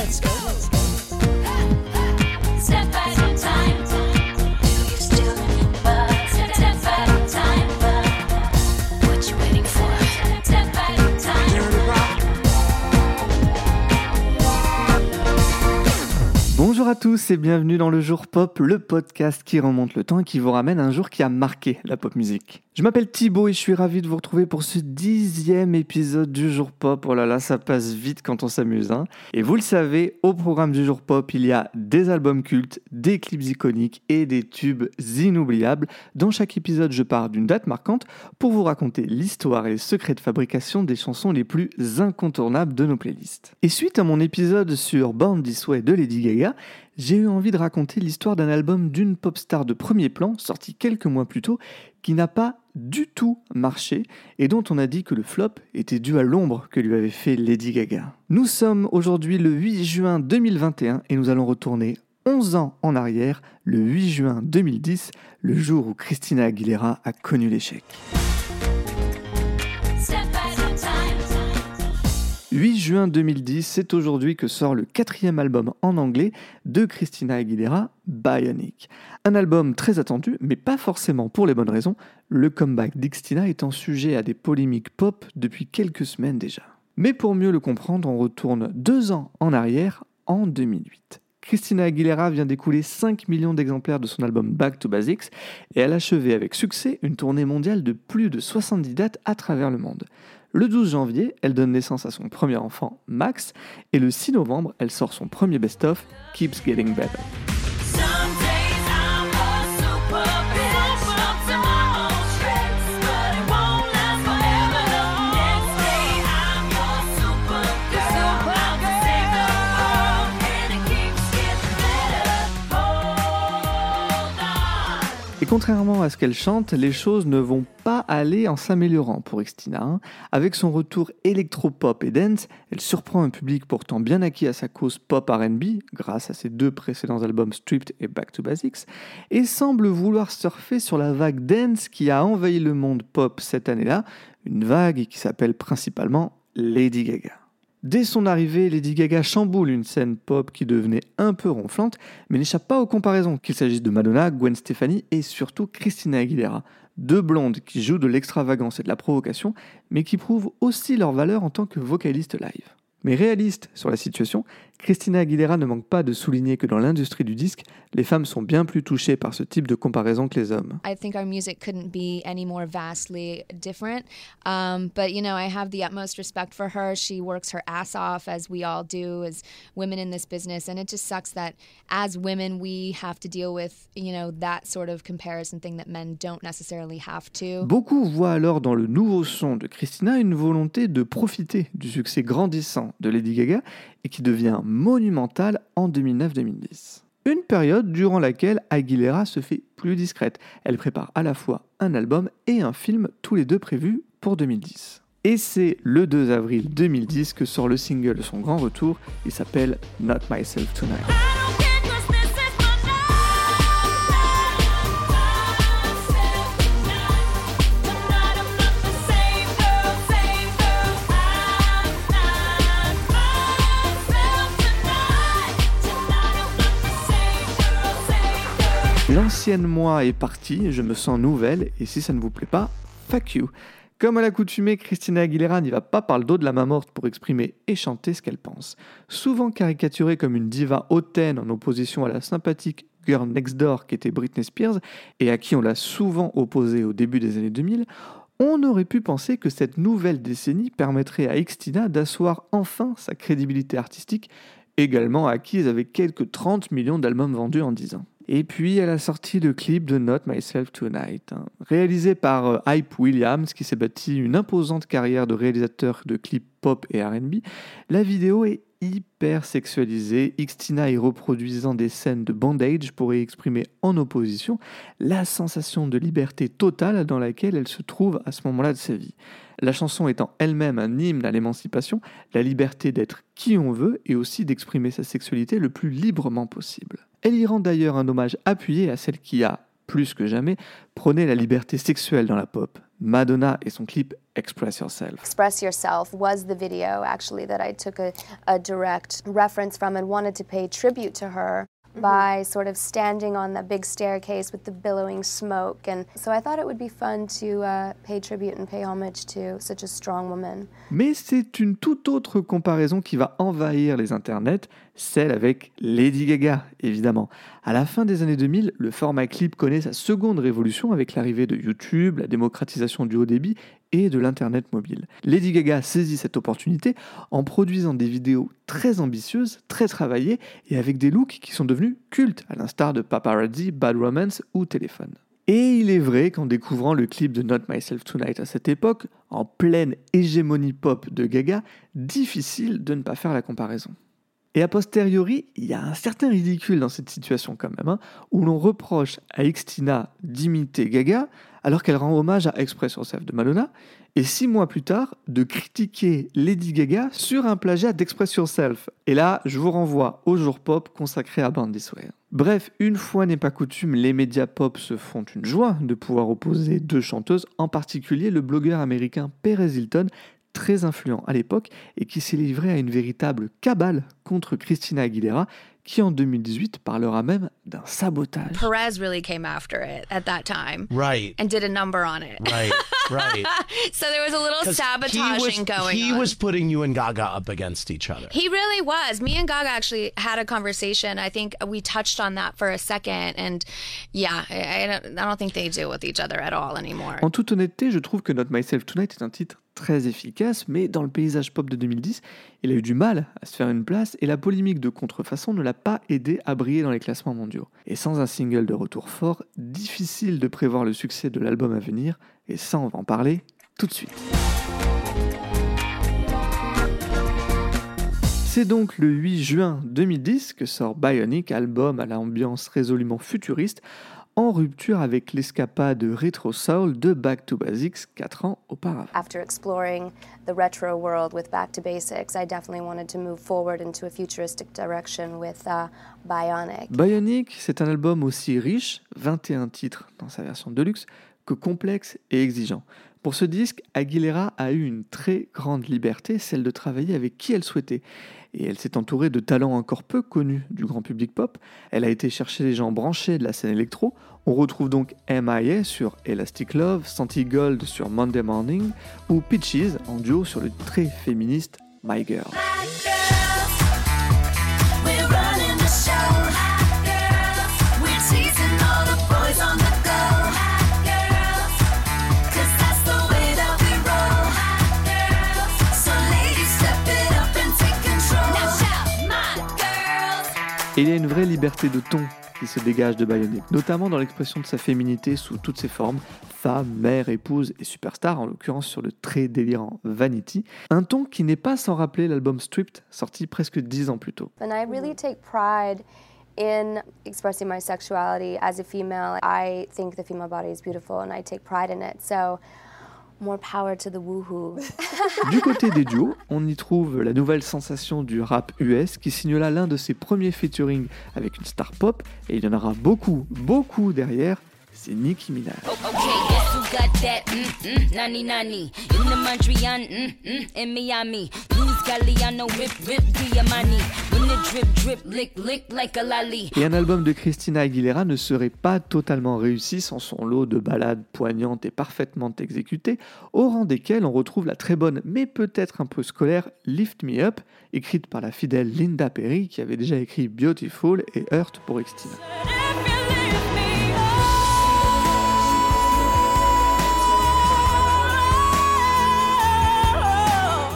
let's go. Step, back in time. Bonjour à tous et bienvenue dans le Jour Pop, le podcast qui remonte le temps et qui vous ramène à un jour qui a marqué la pop musique. Je m'appelle Thibaut et je suis ravi de vous retrouver pour ce dixième épisode du Jour Pop. Oh là là, ça passe vite quand on s'amuse. Hein. Et vous le savez, au programme du Jour Pop, il y a des albums cultes, des clips iconiques et des tubes inoubliables. Dans chaque épisode, je pars d'une date marquante pour vous raconter l'histoire et les secrets de fabrication des chansons les plus incontournables de nos playlists. Et suite à mon épisode sur Born This Way de Lady Gaga, j'ai eu envie de raconter l'histoire d'un album d'une pop star de premier plan, sorti quelques mois plus tôt, qui n'a pas du tout marché et dont on a dit que le flop était dû à l'ombre que lui avait fait Lady Gaga. Nous sommes aujourd'hui le 8 juin 2021 et nous allons retourner 11 ans en arrière, le 8 juin 2010, le jour où Christina Aguilera a connu l'échec. 8 juin 2010, c'est aujourd'hui que sort le quatrième album en anglais de Christina Aguilera, Bionic. Un album très attendu, mais pas forcément pour les bonnes raisons, le comeback d'Ixtina étant sujet à des polémiques pop depuis quelques semaines déjà. Mais pour mieux le comprendre, on retourne deux ans en arrière, en 2008. Christina Aguilera vient d'écouler 5 millions d'exemplaires de son album Back to Basics et elle a achevé avec succès une tournée mondiale de plus de 70 dates à travers le monde. Le 12 janvier, elle donne naissance à son premier enfant, Max, et le 6 novembre, elle sort son premier best-of, Keeps Getting Better. Contrairement à ce qu'elle chante, les choses ne vont pas aller en s'améliorant pour Xtina. hein. Avec son retour électro-pop et dance, elle surprend un public pourtant bien acquis à sa cause pop RB, grâce à ses deux précédents albums Stripped et Back to Basics, et semble vouloir surfer sur la vague dance qui a envahi le monde pop cette année-là, une vague qui s'appelle principalement Lady Gaga. Dès son arrivée, Lady Gaga chamboule une scène pop qui devenait un peu ronflante, mais n'échappe pas aux comparaisons, qu'il s'agisse de Madonna, Gwen Stefani et surtout Christina Aguilera. Deux blondes qui jouent de l'extravagance et de la provocation, mais qui prouvent aussi leur valeur en tant que vocaliste live. Mais réaliste sur la situation, Christina Aguilera ne manque pas de souligner que dans l'industrie du disque, les femmes sont bien plus touchées par ce type de comparaison que les hommes. I think our music couldn't be any more vastly different. Um, but, you know, I have the utmost respect for her. She works her ass off, as we all do as women in this business. And it just sucks that as women, we have to deal with, you know, that sort of comparison thing that men don't necessarily have to. Beaucoup voient alors dans le nouveau son de Christina une volonté de profiter du succès grandissant de Lady Gaga et qui devient monumental en 2009-2010. Une période durant laquelle Aguilera se fait plus discrète. Elle prépare à la fois un album et un film, tous les deux prévus pour 2010. Et c'est le 2 avril 2010 que sort le single de son grand retour. Il s'appelle Not Myself Tonight. L'ancienne moi est partie, je me sens nouvelle, et si ça ne vous plaît pas, fuck you. Comme à l'accoutumée, Christina Aguilera n'y va pas par le dos de la main morte pour exprimer et chanter ce qu'elle pense. Souvent caricaturée comme une diva hautaine en opposition à la sympathique Girl Next Door qui était Britney Spears, et à qui on l'a souvent opposée au début des années 2000, on aurait pu penser que cette nouvelle décennie permettrait à Xtina d'asseoir enfin sa crédibilité artistique, également acquise avec quelques 30 millions d'albums vendus en 10 ans. Et puis, elle a sorti le clip de Not Myself Tonight, hein. réalisé par euh, Hype Williams, qui s'est bâti une imposante carrière de réalisateur de clips pop et RB. La vidéo est hyper sexualisée, Xtina y reproduisant des scènes de bandage pour y exprimer en opposition la sensation de liberté totale dans laquelle elle se trouve à ce moment-là de sa vie. La chanson étant elle-même un hymne à l'émancipation, la liberté d'être qui on veut et aussi d'exprimer sa sexualité le plus librement possible. Elle y rend d'ailleurs un hommage appuyé à celle qui a plus que jamais, prônait la liberté sexuelle dans la pop. Madonna et son clip Express Yourself. Express Yourself was the video actually that I took a direct reference from and wanted to pay tribute to her by sort of standing on the big staircase with the billowing smoke. And so I thought it would be fun to uh, pay tribute and pay homage to such a strong woman. Mais c'est une toute autre comparaison qui va envahir les internets, celle avec Lady Gaga, évidemment. À la fin des années 2000, le format clip connaît sa seconde révolution avec l'arrivée de YouTube, la démocratisation du haut débit et de l'Internet mobile. Lady Gaga saisit cette opportunité en produisant des vidéos très ambitieuses, très travaillées et avec des looks qui sont devenus cultes, à l'instar de Paparazzi, Bad Romance ou Téléphone. Et il est vrai qu'en découvrant le clip de Not Myself Tonight à cette époque, en pleine hégémonie pop de Gaga, difficile de ne pas faire la comparaison. Et a posteriori, il y a un certain ridicule dans cette situation quand même, hein, où l'on reproche à Xtina d'imiter Gaga alors qu'elle rend hommage à Express Yourself de Madonna, et six mois plus tard, de critiquer Lady Gaga sur un plagiat d'Express Yourself. Et là, je vous renvoie au jour pop consacré à Born This. Bref, une fois n'est pas coutume, les médias pop se font une joie de pouvoir opposer deux chanteuses, en particulier le blogueur américain Perez Hilton, très influent à l'époque et qui s'est livré à une véritable cabale contre Christina Aguilera, qui en 2018 parlera même d'un sabotage. Perez really came after it at that time Right. and did a number on it. Right. Right. So there was a little sabotaging he was, going He on. was putting you and Gaga up against each other. He really was. Me and Gaga actually had a conversation. I think we touched on that for a second, and yeah, I, I, don't, I don't think they deal with each other at all anymore. En toute honnêteté, je trouve que Not Myself Tonight est un titre très efficace, mais dans le paysage pop de 2010, il a eu du mal à se faire une place et la polémique de contrefaçon ne l'a pas aidé à briller dans les classements mondiaux. Et sans un single de retour fort, difficile de prévoir le succès de l'album à venir, et ça on va en parler tout de suite. C'est donc le 8 juin 2010 que sort Bionic, album à l'ambiance résolument futuriste, en rupture avec l'escapade rétro soul de Back to Basics 4 ans auparavant. After exploring the retro world with Back to Basics, I definitely wanted to move forward into a futuristic direction with uh, Bionic. Bionic, c'est un album aussi riche, 21 titres dans sa version deluxe, que complexe et exigeant. Pour ce disque, Aguilera a eu une très grande liberté, celle de travailler avec qui elle souhaitait. Et elle s'est entourée de talents encore peu connus du grand public pop. Elle a été chercher les gens branchés de la scène électro. On retrouve donc MIA sur Elastic Love, Santi Gold sur Monday Morning ou Peaches en duo sur le très féministe My Girl. We're Et il y a une vraie liberté de ton qui se dégage de Bionic, notamment dans l'expression de sa féminité sous toutes ses formes, femme, mère, épouse et superstar, en l'occurrence sur le très délirant Vanity, un ton qui n'est pas sans rappeler l'album Stripped, sorti presque dix ans plus tôt. And I really take pride in expressing my sexuality as a female. I think the female body is beautiful and I take pride in it. More power to the woohoo. Du côté des duos, on y trouve la nouvelle sensation du rap US qui signe là l'un de ses premiers featuring avec une star pop, et il y en aura beaucoup, beaucoup derrière, c'est Nicki Minaj. Okay, Galliano, rip, rip, Diamani. When the drip, drip, lick, lick like a lolly. Et un album de Christina Aguilera ne serait pas totalement réussi sans son lot de ballades poignantes et parfaitement exécutées, au rang desquelles on retrouve la très bonne mais peut-être un peu scolaire Lift Me Up, écrite par la fidèle Linda Perry qui avait déjà écrit Beautiful et Hurt pour Xtina.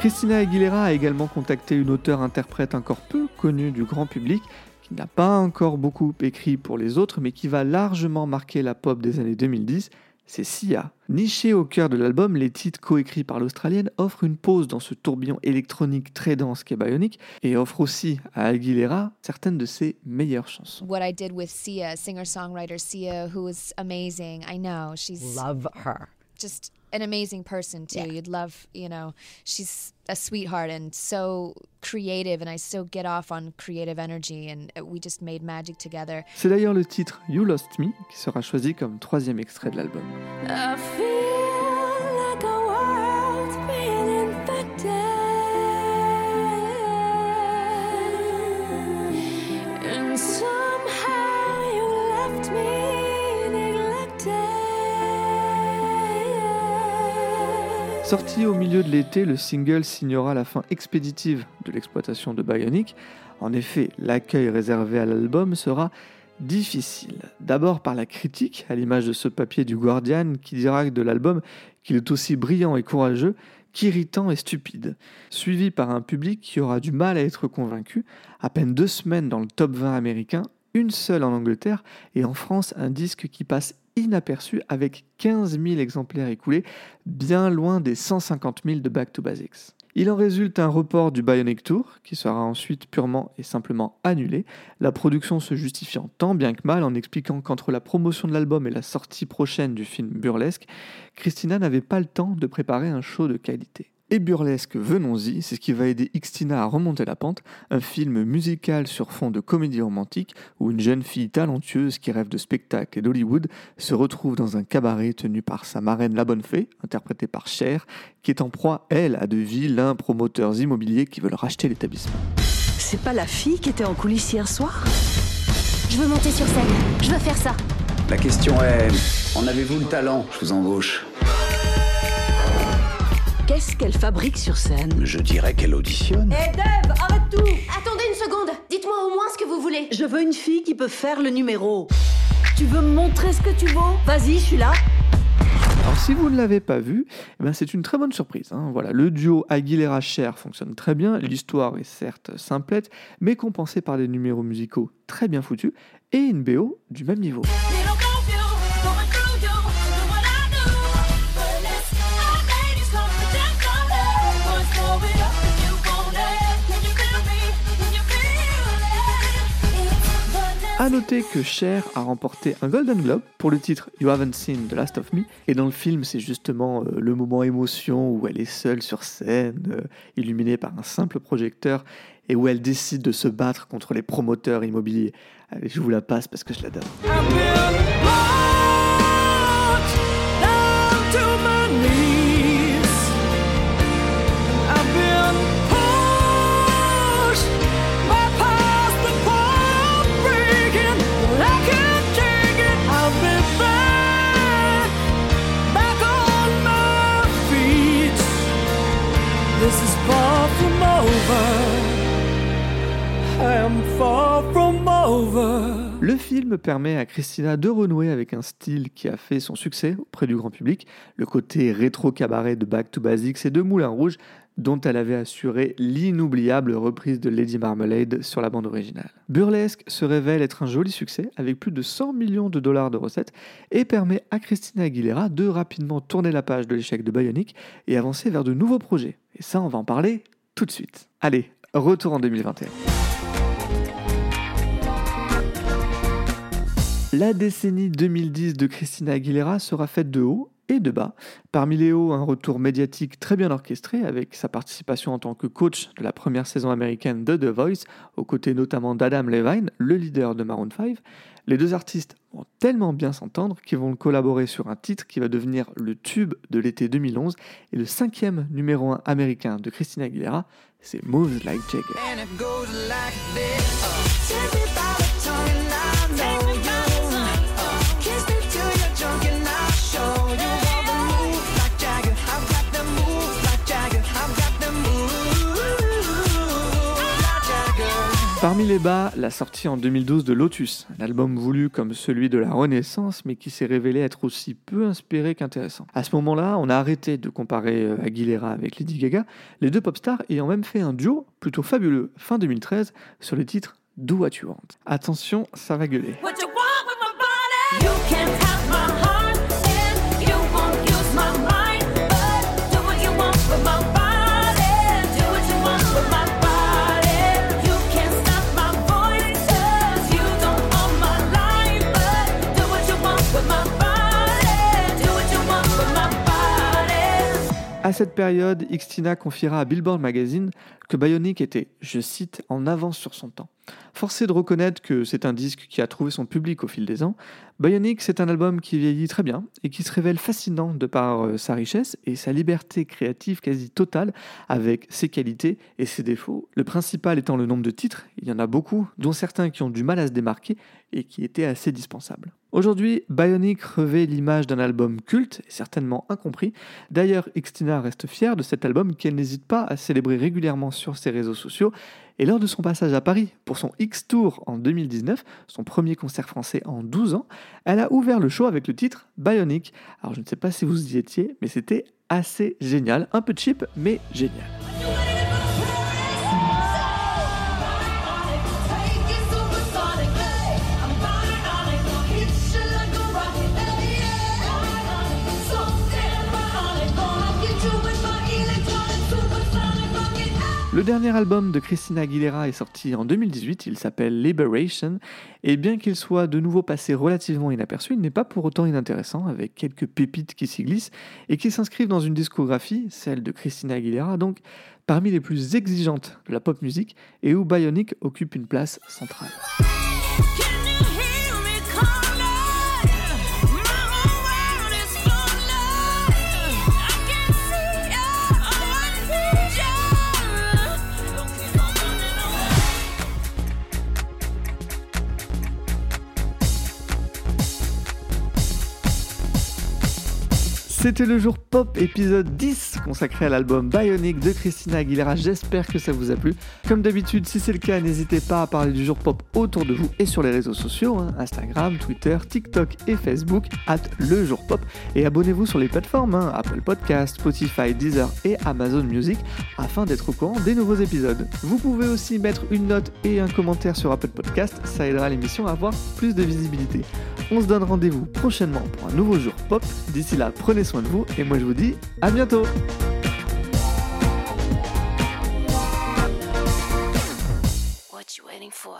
Christina Aguilera a également contacté une auteure-interprète encore peu connue du grand public, qui n'a pas encore beaucoup écrit pour les autres, mais qui va largement marquer la pop des années 2010, c'est Sia. Nichée au cœur de l'album, les titres coécrits par l'Australienne offrent une pause dans ce tourbillon électronique très dense qu'est Bionic, et offrent aussi à Aguilera certaines de ses meilleures chansons. What I did with Sia, singer songwriter Sia, who is amazing. I know she's Love her. just an amazing person too. Yeah. You'd love, you know, she's a sweetheart and so creative, and I so get off on creative energy, and uh, we just made magic together. C'est d'ailleurs le titre You Lost Me qui sera choisi comme troisième extrait de l'album. Sorti au milieu de l'été, le single signera la fin expéditive de l'exploitation de Bionic. En effet, l'accueil réservé à l'album sera difficile. D'abord par la critique, à l'image de ce papier du Guardian qui dira de l'album qu'il est aussi brillant et courageux qu'irritant et stupide. Suivi par un public qui aura du mal à être convaincu. À peine deux semaines dans le top 20 américain, une seule en Angleterre et en France un disque qui passe inaperçu avec 15 000 exemplaires écoulés, bien loin des 150 000 de Back to Basics. Il en résulte un report du Bionic Tour, qui sera ensuite purement et simplement annulé, la production se justifiant tant bien que mal en expliquant qu'entre la promotion de l'album et la sortie prochaine du film Burlesque, Christina n'avait pas le temps de préparer un show de qualité. Et Burlesque, venons-y, c'est ce qui va aider Xtina à remonter la pente, un film musical sur fond de comédie romantique où une jeune fille talentueuse qui rêve de spectacle et d'Hollywood se retrouve dans un cabaret tenu par sa marraine La Bonne Fée, interprétée par Cher, qui est en proie, elle, à de vilains promoteurs immobiliers qui veulent racheter l'établissement. C'est pas la fille qui était en coulisses hier soir? Je veux monter sur scène. Je veux faire ça. La question est, en avez-vous le talent? Je vous embauche. Qu'est-ce qu'elle fabrique sur scène Je dirais qu'elle auditionne. Hé Dave, arrête tout Attendez une seconde. Dites-moi au moins ce que vous voulez. Je veux une fille qui peut faire le numéro. Tu veux me montrer ce que tu vaux Vas-y, je suis là. Alors si vous ne l'avez pas vu, eh ben, c'est une très bonne surprise. hein. Voilà, le duo Aguilera-Cher fonctionne très bien, l'histoire est certes simplette, mais compensée par des numéros musicaux très bien foutus et une BO du même niveau. A noter que Cher a remporté un Golden Globe pour le titre You Haven't Seen The Last of Me, et dans le film c'est justement euh, le moment émotion où elle est seule sur scène, euh, illuminée par un simple projecteur, et où elle décide de se battre contre les promoteurs immobiliers. Allez, je vous la passe parce que je l'adore. Le film permet à Christina de renouer avec un style qui a fait son succès auprès du grand public, le côté rétro-cabaret de Back to Basics et de Moulin Rouge, dont elle avait assuré l'inoubliable reprise de Lady Marmalade sur la bande originale. Burlesque se révèle être un joli succès avec plus de 100 millions de dollars de recettes et permet à Christina Aguilera de rapidement tourner la page de l'échec de Bionic et avancer vers de nouveaux projets. Et ça, on va en parler tout de suite. Allez, retour en 2021. La décennie 2010 de Christina Aguilera sera faite de haut et de bas. Parmi les hauts, un retour médiatique très bien orchestré avec sa participation en tant que coach de la première saison américaine de The Voice, aux côtés notamment d'Adam Levine, le leader de Maroon 5. Les deux artistes vont tellement bien s'entendre qu'ils vont collaborer sur un titre qui va devenir le tube de l'été 2011 et le cinquième numéro 1 américain de Christina Aguilera, c'est Moves Like Jagger. Parmi les bas, la sortie en 2012 de Lotus, un album voulu comme celui de la Renaissance, mais qui s'est révélé être aussi peu inspiré qu'intéressant. À ce moment-là, on a arrêté de comparer euh, Aguilera avec Lady Gaga, les deux pop stars ayant même fait un duo plutôt fabuleux fin 2013 sur le titre Do What You Want. Attention, ça va gueuler. À cette période, Xtina confiera à Billboard Magazine que Bionic était, je cite, en avance sur son temps. Forcé de reconnaître que c'est un disque qui a trouvé son public au fil des ans, Bionic c'est un album qui vieillit très bien et qui se révèle fascinant de par euh, sa richesse et sa liberté créative quasi totale avec ses qualités et ses défauts. Le principal étant le nombre de titres, il y en a beaucoup, dont certains qui ont du mal à se démarquer et qui étaient assez dispensables. Aujourd'hui, Bionic revêt l'image d'un album culte et certainement incompris. D'ailleurs, Xtina reste fière de cet album qu'elle n'hésite pas à célébrer régulièrement sur ses réseaux sociaux. Et lors de son passage à Paris pour son X-Tour en 2019, son premier concert français en 12 ans, elle a ouvert le show avec le titre Bionic. Alors je ne sais pas si vous y étiez, mais c'était assez génial, un peu cheap, mais génial. Dernier album de Christina Aguilera est sorti en 2018, il s'appelle Liberation, et bien qu'il soit de nouveau passé relativement inaperçu, il n'est pas pour autant inintéressant, avec quelques pépites qui s'y glissent et qui s'inscrivent dans une discographie, celle de Christina Aguilera, donc parmi les plus exigeantes de la pop musique, et où Bionic occupe une place centrale. C'était le jour pop épisode 10 consacré à l'album Bionic de Christina Aguilera. J'espère que ça vous a plu. Comme d'habitude, si c'est le cas, n'hésitez pas à parler du jour pop autour de vous et sur les réseaux sociaux hein, Instagram, Twitter, TikTok et Facebook, at le jour pop. Et abonnez-vous sur les plateformes hein, Apple Podcast, Spotify, Deezer et Amazon Music afin d'être au courant des nouveaux épisodes. Vous pouvez aussi mettre une note et un commentaire sur Apple Podcast, ça aidera l'émission à avoir plus de visibilité. On se donne rendez-vous prochainement pour un nouveau jour pop. D'ici là, prenez soin de vous et moi je vous dis à bientôt What you waiting for?